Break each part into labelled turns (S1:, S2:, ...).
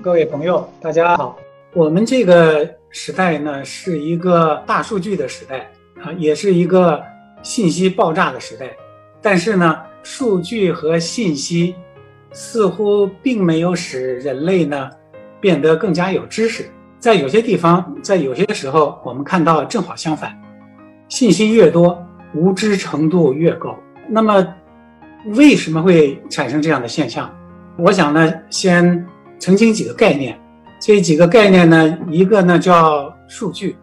S1: 各位朋友，大家好。我们这个时代呢，是一个大数据的时代啊，也是一个信息爆炸的时代。但是呢，数据和信息似乎并没有使人类呢变得更加有知识。在有些地方，在有些时候，我们看到正好相反，信息越多，无知程度越高。那么，为什么会产生这样的现象？我想呢，先澄清几个概念。这几个概念呢，一个呢叫数据，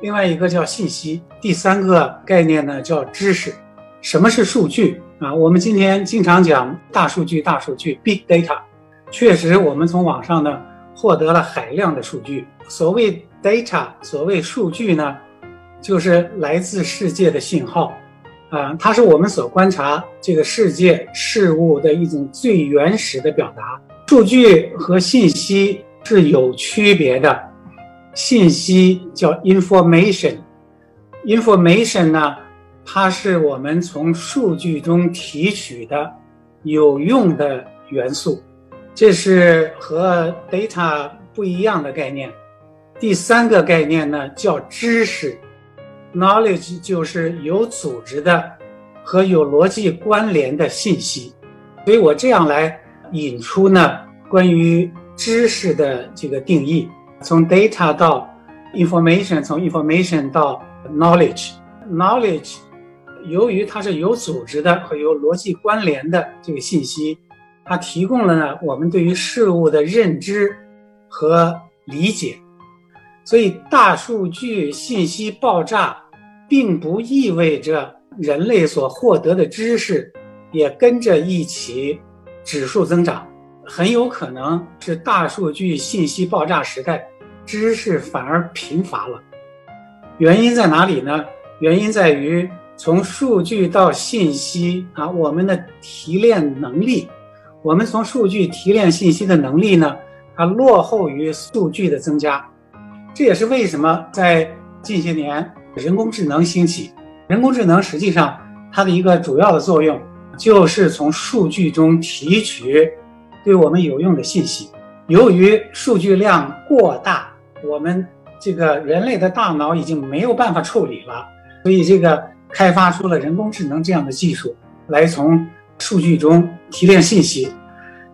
S1: 另外一个叫信息，第三个概念呢叫知识。什么是数据啊？我们今天经常讲大数据，大数据 （big data）。确实，我们从网上呢获得了海量的数据。所谓 data，所谓数据呢，就是来自世界的信号啊，它是我们所观察这个世界事物的一种最原始的表达。数据和信息。是有区别的，信息叫 information，information 呢，它是我们从数据中提取的有用的元素，这是和 data 不一样的概念。第三个概念呢叫知识，knowledge 就是有组织的和有逻辑关联的信息。所以我这样来引出呢关于。知识的这个定义，从 data 到 information，从 information 到 knowledge，knowledge 由于它是有组织的和有逻辑关联的这个信息，它提供了呢我们对于事物的认知和理解。所以大数据信息爆炸，并不意味着人类所获得的知识也跟着一起指数增长。很有可能是大数据信息爆炸时代，知识反而贫乏了。原因在哪里呢？原因在于从数据到信息啊，我们的提炼能力，我们从数据提炼信息的能力呢，它落后于数据的增加。这也是为什么在近些年人工智能兴起。人工智能实际上它的一个主要的作用，就是从数据中提取。对我们有用的信息，由于数据量过大，我们这个人类的大脑已经没有办法处理了，所以这个开发出了人工智能这样的技术，来从数据中提炼信息。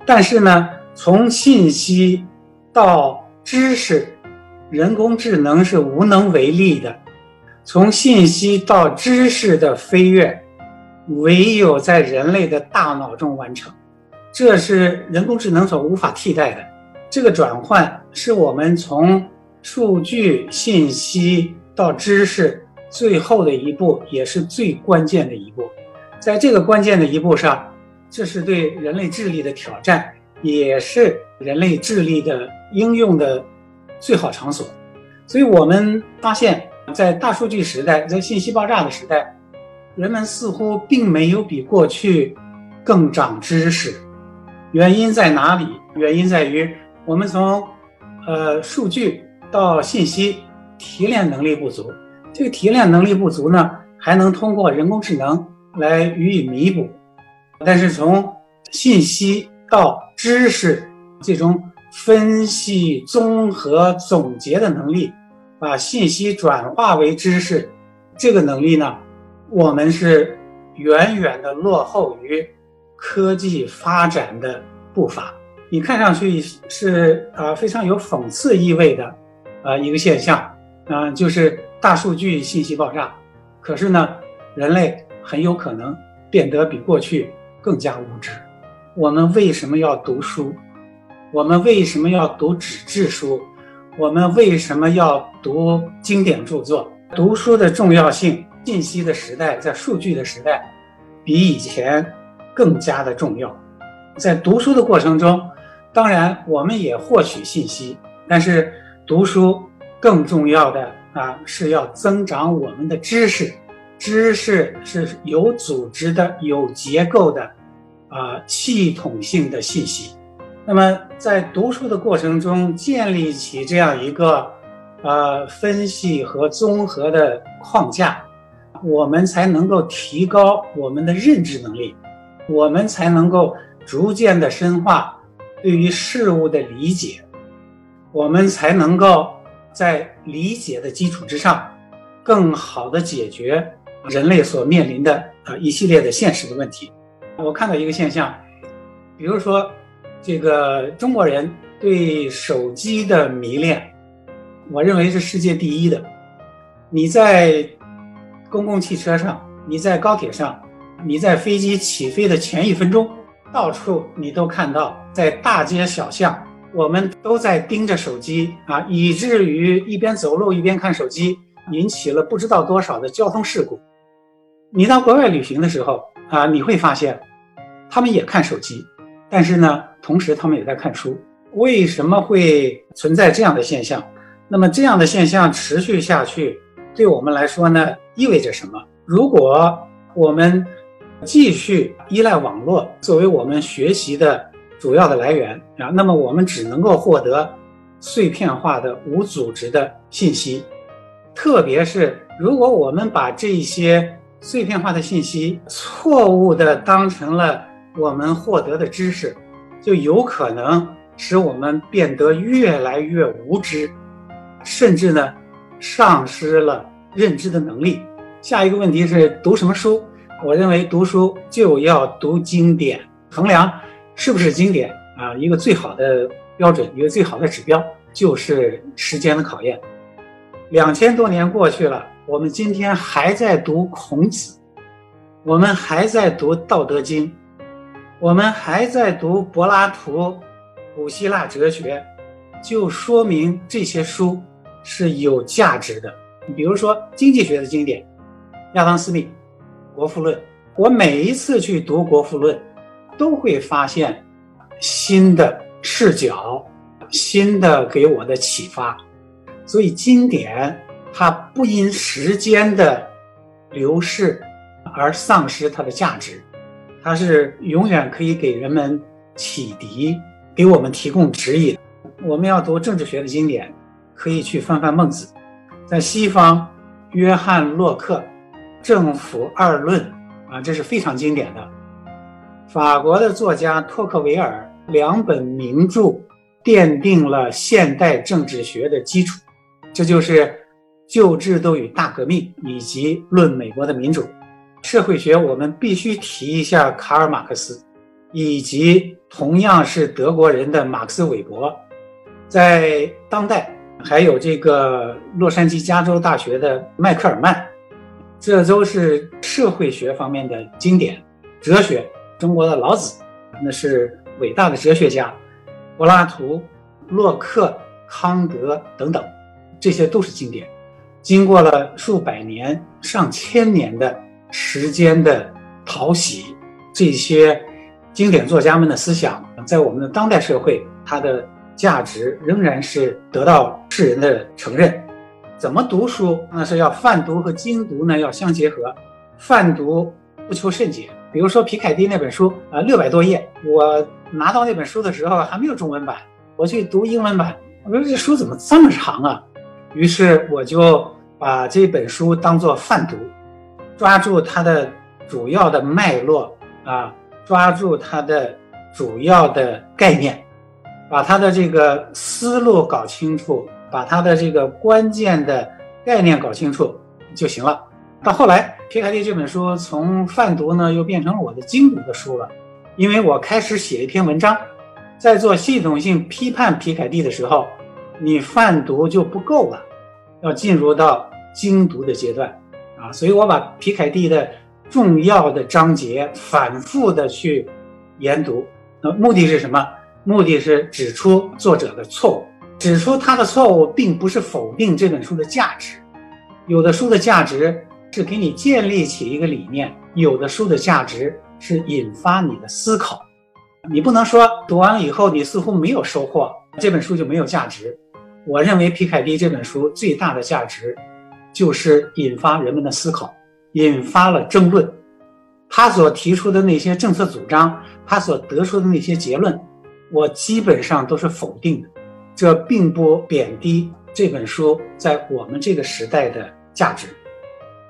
S1: 但是呢，从信息到知识，人工智能是无能为力的。从信息到知识的飞跃，唯有在人类的大脑中完成。这是人工智能所无法替代的。这个转换是我们从数据信息到知识最后的一步，也是最关键的一步。在这个关键的一步上，这是对人类智力的挑战，也是人类智力的应用的最好场所。所以，我们发现，在大数据时代，在信息爆炸的时代，人们似乎并没有比过去更长知识。原因在哪里？原因在于我们从，呃，数据到信息提炼能力不足。这个提炼能力不足呢，还能通过人工智能来予以弥补。但是从信息到知识这种分析、综合、总结的能力，把信息转化为知识，这个能力呢，我们是远远的落后于。科技发展的步伐，你看上去是啊非常有讽刺意味的，啊一个现象，啊就是大数据信息爆炸，可是呢，人类很有可能变得比过去更加无知。我们为什么要读书？我们为什么要读纸质书？我们为什么要读经典著作？读书的重要性，信息的时代，在数据的时代，比以前。更加的重要，在读书的过程中，当然我们也获取信息，但是读书更重要的啊是要增长我们的知识，知识是有组织的、有结构的，啊系统性的信息。那么在读书的过程中建立起这样一个呃分析和综合的框架，我们才能够提高我们的认知能力。我们才能够逐渐的深化对于事物的理解，我们才能够在理解的基础之上，更好的解决人类所面临的啊一系列的现实的问题。我看到一个现象，比如说这个中国人对手机的迷恋，我认为是世界第一的。你在公共汽车上，你在高铁上，你在飞机起飞的前一分钟，到处你都看到，在大街小巷。我们都在盯着手机啊，以至于一边走路一边看手机，引起了不知道多少的交通事故。你到国外旅行的时候啊，你会发现，他们也看手机，但是呢，同时他们也在看书。为什么会存在这样的现象？那么这样的现象持续下去，对我们来说呢，意味着什么？如果我们继续依赖网络作为我们学习的。主要的来源啊，那么我们只能够获得碎片化的无组织的信息，特别是如果我们把这些碎片化的信息错误的当成了我们获得的知识，就有可能使我们变得越来越无知，甚至呢丧失了认知的能力。下一个问题是读什么书？我认为读书就要读经典，衡量。是不是经典啊？一个最好的标准，一个最好的指标，就是时间的考验。两千多年过去了，我们今天还在读孔子，我们还在读《道德经》，我们还在读柏拉图、古希腊哲学，就说明这些书是有价值的。比如说经济学的经典，亚当·斯密《国富论》，我每一次去读《国富论》。都会发现新的视角，新的给我的启发。所以经典它不因时间的流逝而丧失它的价值，它是永远可以给人们启迪，给我们提供指引。我们要读政治学的经典，可以去翻翻孟子。在西方，约翰洛克《政府二论》啊，这是非常经典的。法国的作家托克维尔两本名著奠定了现代政治学的基础，这就是《旧制度与大革命》以及《论美国的民主》。社会学我们必须提一下卡尔马克思，以及同样是德国人的马克思韦伯。在当代还有这个洛杉矶加州大学的迈克尔曼，这都是社会学方面的经典。哲学。中国的老子，那是伟大的哲学家，柏拉图、洛克、康德等等，这些都是经典。经过了数百年、上千年的时间的淘洗，这些经典作家们的思想，在我们的当代社会，它的价值仍然是得到世人的承认。怎么读书？那是要泛读和精读呢，要相结合。泛读不求甚解。比如说皮凯蒂那本书啊，六百多页。我拿到那本书的时候还没有中文版，我去读英文版，我说这书怎么这么长啊？于是我就把这本书当做泛读，抓住它的主要的脉络啊，抓住它的主要的概念，把它的这个思路搞清楚，把它的这个关键的概念搞清楚就行了。到后来。皮凯蒂这本书从泛读呢，又变成了我的精读的书了，因为我开始写一篇文章，在做系统性批判皮凯蒂的时候，你泛读就不够了，要进入到精读的阶段啊，所以我把皮凯蒂的重要的章节反复的去研读，那目的是什么？目的是指出作者的错误，指出他的错误，并不是否定这本书的价值，有的书的价值。是给你建立起一个理念，有的书的价值是引发你的思考，你不能说读完了以后你似乎没有收获，这本书就没有价值。我认为皮凯蒂这本书最大的价值，就是引发人们的思考，引发了争论。他所提出的那些政策主张，他所得出的那些结论，我基本上都是否定的。这并不贬低这本书在我们这个时代的价值。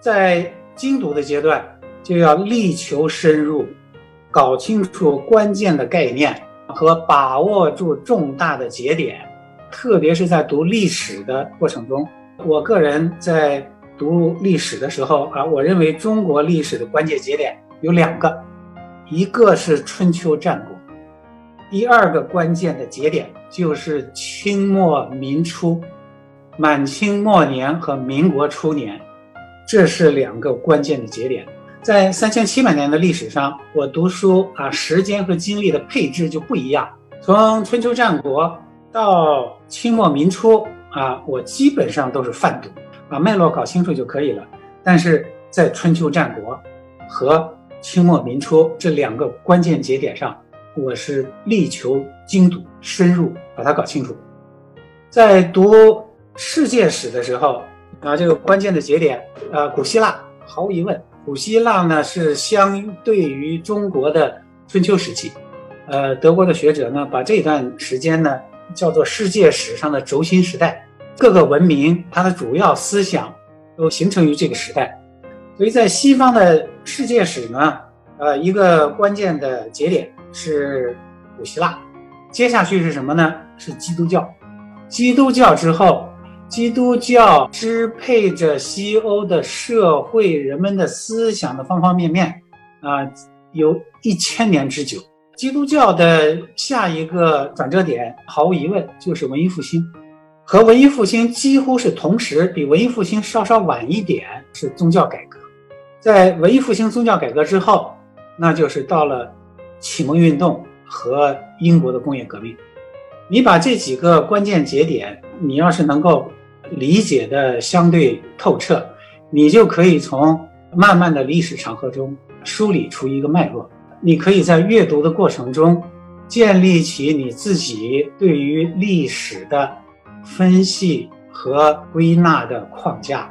S1: 在精读的阶段，就要力求深入，搞清楚关键的概念和把握住重大的节点，特别是在读历史的过程中，我个人在读历史的时候啊，我认为中国历史的关键节点有两个，一个是春秋战国，第二个关键的节点就是清末民初，满清末年和民国初年，这是两个关键的节点。在三千七百年的历史上，我读书啊，时间和精力的配置就不一样。从春秋战国到清末民初啊，我基本上都是泛读，把脉络搞清楚就可以了。但是在春秋战国和清末民初这两个关键节点上，我是力求精读深入，把它搞清楚。在读世界史的时候啊，这个关键的节点，呃，古希腊毫无疑问。古希腊呢是相对于中国的春秋时期，呃，德国的学者呢把这段时间呢叫做世界史上的轴心时代，各个文明它的主要思想都形成于这个时代，所以在西方的世界史呢，呃，一个关键的节点是古希腊，接下去是什么呢？是基督教，基督教之后。基督教支配着西欧的社会，人们的思想的方方面面，啊，有一千年之久。基督教的下一个转折点，毫无疑问就是文艺复兴，和文艺复兴几乎是同时，比文艺复兴稍稍晚一点是宗教改革。在文艺复兴宗教改革之后，那就是到了启蒙运动和英国的工业革命。你把这几个关键节点，你要是能够。理解的相对透彻，你就可以从慢慢的历史长河中梳理出一个脉络。你可以在阅读的过程中建立起你自己对于历史的分析和归纳的框架，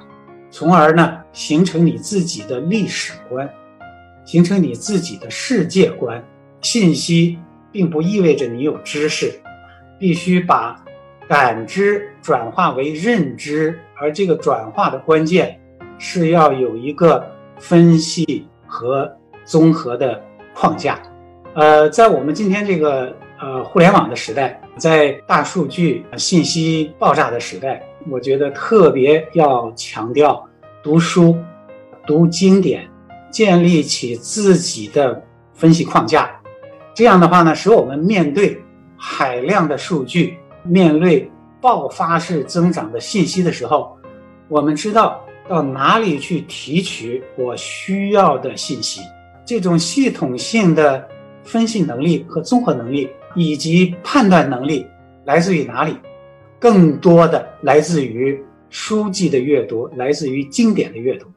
S1: 从而呢形成你自己的历史观，形成你自己的世界观。信息并不意味着你有知识，必须把。感知转化为认知，而这个转化的关键是要有一个分析和综合的框架。呃，在我们今天这个呃互联网的时代，在大数据信息爆炸的时代，我觉得特别要强调读书、读经典，建立起自己的分析框架。这样的话呢，使我们面对海量的数据。面对爆发式增长的信息的时候，我们知道到哪里去提取我需要的信息。这种系统性的分析能力和综合能力，以及判断能力，来自于哪里？更多的来自于书籍的阅读，来自于经典的阅读。